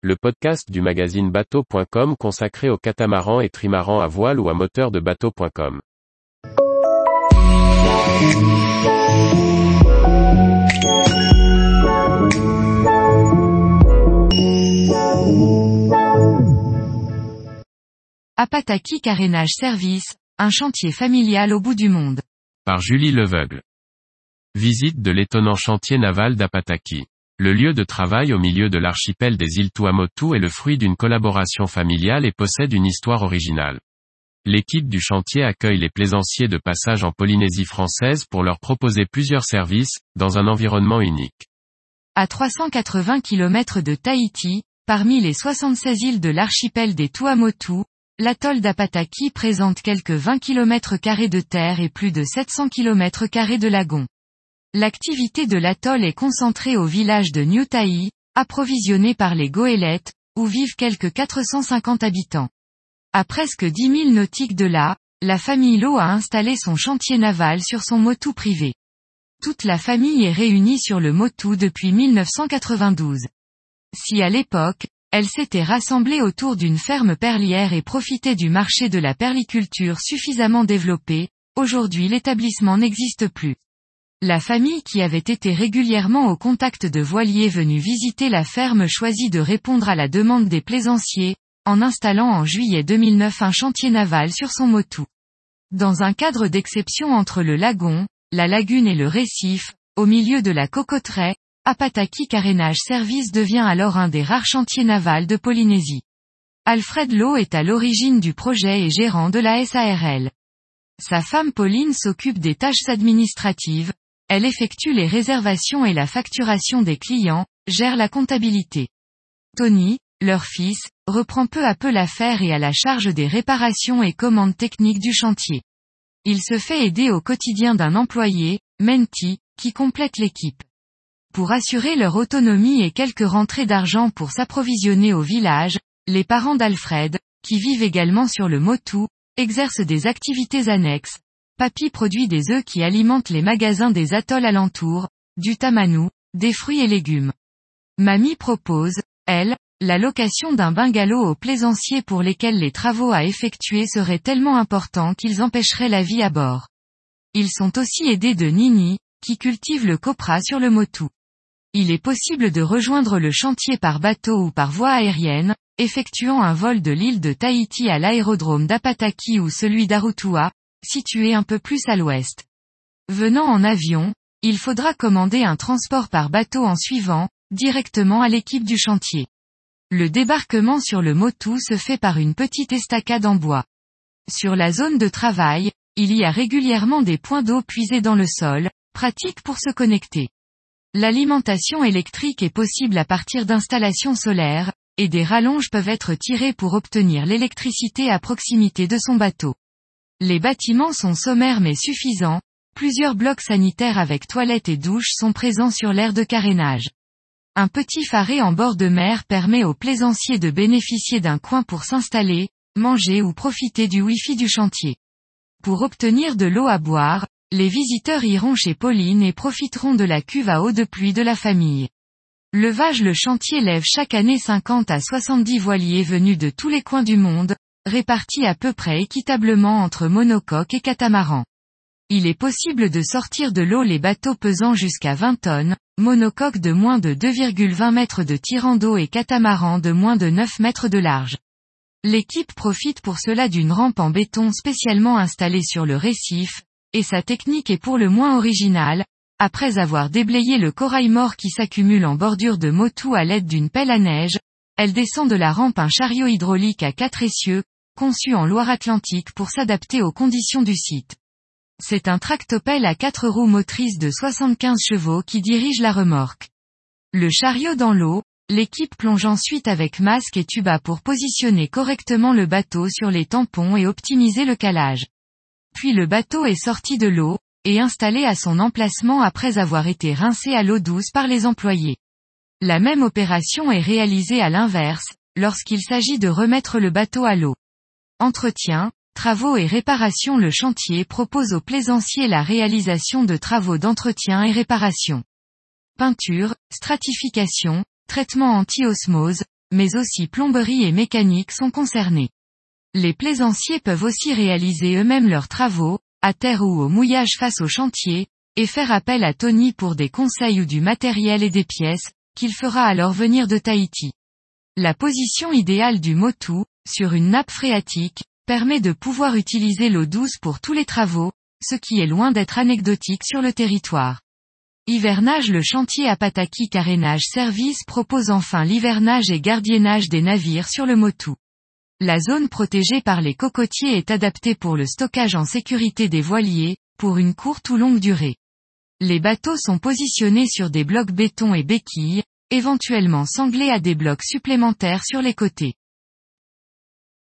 le podcast du magazine bateau.com consacré aux catamarans et trimarans à voile ou à moteur de bateau.com. Apataki Carénage Service, un chantier familial au bout du monde. Par Julie Leveugle. Visite de l'étonnant chantier naval d'Apataki. Le lieu de travail au milieu de l'archipel des îles Tuamotu est le fruit d'une collaboration familiale et possède une histoire originale. L'équipe du chantier accueille les plaisanciers de passage en Polynésie française pour leur proposer plusieurs services, dans un environnement unique. À 380 km de Tahiti, parmi les 76 îles de l'archipel des Tuamotu, l'atoll d'Apataki présente quelques 20 km de terre et plus de 700 km de lagon. L'activité de l'atoll est concentrée au village de New Tai, approvisionné par les goélettes, où vivent quelques 450 habitants. À presque 10 000 nautiques de là, la famille Lowe a installé son chantier naval sur son motu privé. Toute la famille est réunie sur le motu depuis 1992. Si à l'époque, elle s'était rassemblée autour d'une ferme perlière et profitait du marché de la perliculture suffisamment développé, aujourd'hui l'établissement n'existe plus. La famille qui avait été régulièrement au contact de voiliers venus visiter la ferme choisit de répondre à la demande des plaisanciers, en installant en juillet 2009 un chantier naval sur son motu. Dans un cadre d'exception entre le lagon, la lagune et le récif, au milieu de la cocoterie, Apataki Carénage Service devient alors un des rares chantiers navals de Polynésie. Alfred Lowe est à l'origine du projet et gérant de la SARL. Sa femme Pauline s'occupe des tâches administratives, elle effectue les réservations et la facturation des clients, gère la comptabilité. Tony, leur fils, reprend peu à peu l'affaire et a la charge des réparations et commandes techniques du chantier. Il se fait aider au quotidien d'un employé, Menti, qui complète l'équipe. Pour assurer leur autonomie et quelques rentrées d'argent pour s'approvisionner au village, les parents d'Alfred, qui vivent également sur le Motu, exercent des activités annexes, Papy produit des œufs qui alimentent les magasins des atolls alentours, du tamanou, des fruits et légumes. Mamie propose, elle, la location d'un bungalow aux plaisanciers pour lesquels les travaux à effectuer seraient tellement importants qu'ils empêcheraient la vie à bord. Ils sont aussi aidés de Nini, qui cultive le copra sur le Motu. Il est possible de rejoindre le chantier par bateau ou par voie aérienne, effectuant un vol de l'île de Tahiti à l'aérodrome d'Apataki ou celui d'Arutua, situé un peu plus à l'ouest. Venant en avion, il faudra commander un transport par bateau en suivant, directement à l'équipe du chantier. Le débarquement sur le Motu se fait par une petite estacade en bois. Sur la zone de travail, il y a régulièrement des points d'eau puisés dans le sol, pratique pour se connecter. L'alimentation électrique est possible à partir d'installations solaires, et des rallonges peuvent être tirées pour obtenir l'électricité à proximité de son bateau. Les bâtiments sont sommaires mais suffisants, plusieurs blocs sanitaires avec toilettes et douches sont présents sur l'aire de carénage. Un petit faré en bord de mer permet aux plaisanciers de bénéficier d'un coin pour s'installer, manger ou profiter du wifi du chantier. Pour obtenir de l'eau à boire, les visiteurs iront chez Pauline et profiteront de la cuve à eau de pluie de la famille. Levage le chantier lève chaque année 50 à 70 voiliers venus de tous les coins du monde, répartis à peu près équitablement entre monocoques et catamarans. Il est possible de sortir de l'eau les bateaux pesant jusqu'à 20 tonnes, monocoques de moins de 2,20 mètres de tirant d'eau et catamarans de moins de 9 mètres de large. L'équipe profite pour cela d'une rampe en béton spécialement installée sur le récif, et sa technique est pour le moins originale, après avoir déblayé le corail mort qui s'accumule en bordure de motu à l'aide d'une pelle à neige, elle descend de la rampe un chariot hydraulique à quatre essieux, conçu en Loire-Atlantique pour s'adapter aux conditions du site. C'est un tractopelle à quatre roues motrices de 75 chevaux qui dirige la remorque. Le chariot dans l'eau, l'équipe plonge ensuite avec masque et tuba pour positionner correctement le bateau sur les tampons et optimiser le calage. Puis le bateau est sorti de l'eau, et installé à son emplacement après avoir été rincé à l'eau douce par les employés. La même opération est réalisée à l'inverse, lorsqu'il s'agit de remettre le bateau à l'eau. Entretien, travaux et réparation Le chantier propose aux plaisanciers la réalisation de travaux d'entretien et réparation. Peinture, stratification, traitement anti-osmose, mais aussi plomberie et mécanique sont concernés. Les plaisanciers peuvent aussi réaliser eux-mêmes leurs travaux, à terre ou au mouillage face au chantier, et faire appel à Tony pour des conseils ou du matériel et des pièces, qu'il fera alors venir de Tahiti. La position idéale du Motu, sur une nappe phréatique, permet de pouvoir utiliser l'eau douce pour tous les travaux, ce qui est loin d'être anecdotique sur le territoire. Hivernage Le chantier Apataki Carénage Service propose enfin l'hivernage et gardiennage des navires sur le Motu. La zone protégée par les cocotiers est adaptée pour le stockage en sécurité des voiliers, pour une courte ou longue durée. Les bateaux sont positionnés sur des blocs béton et béquilles, éventuellement sanglés à des blocs supplémentaires sur les côtés.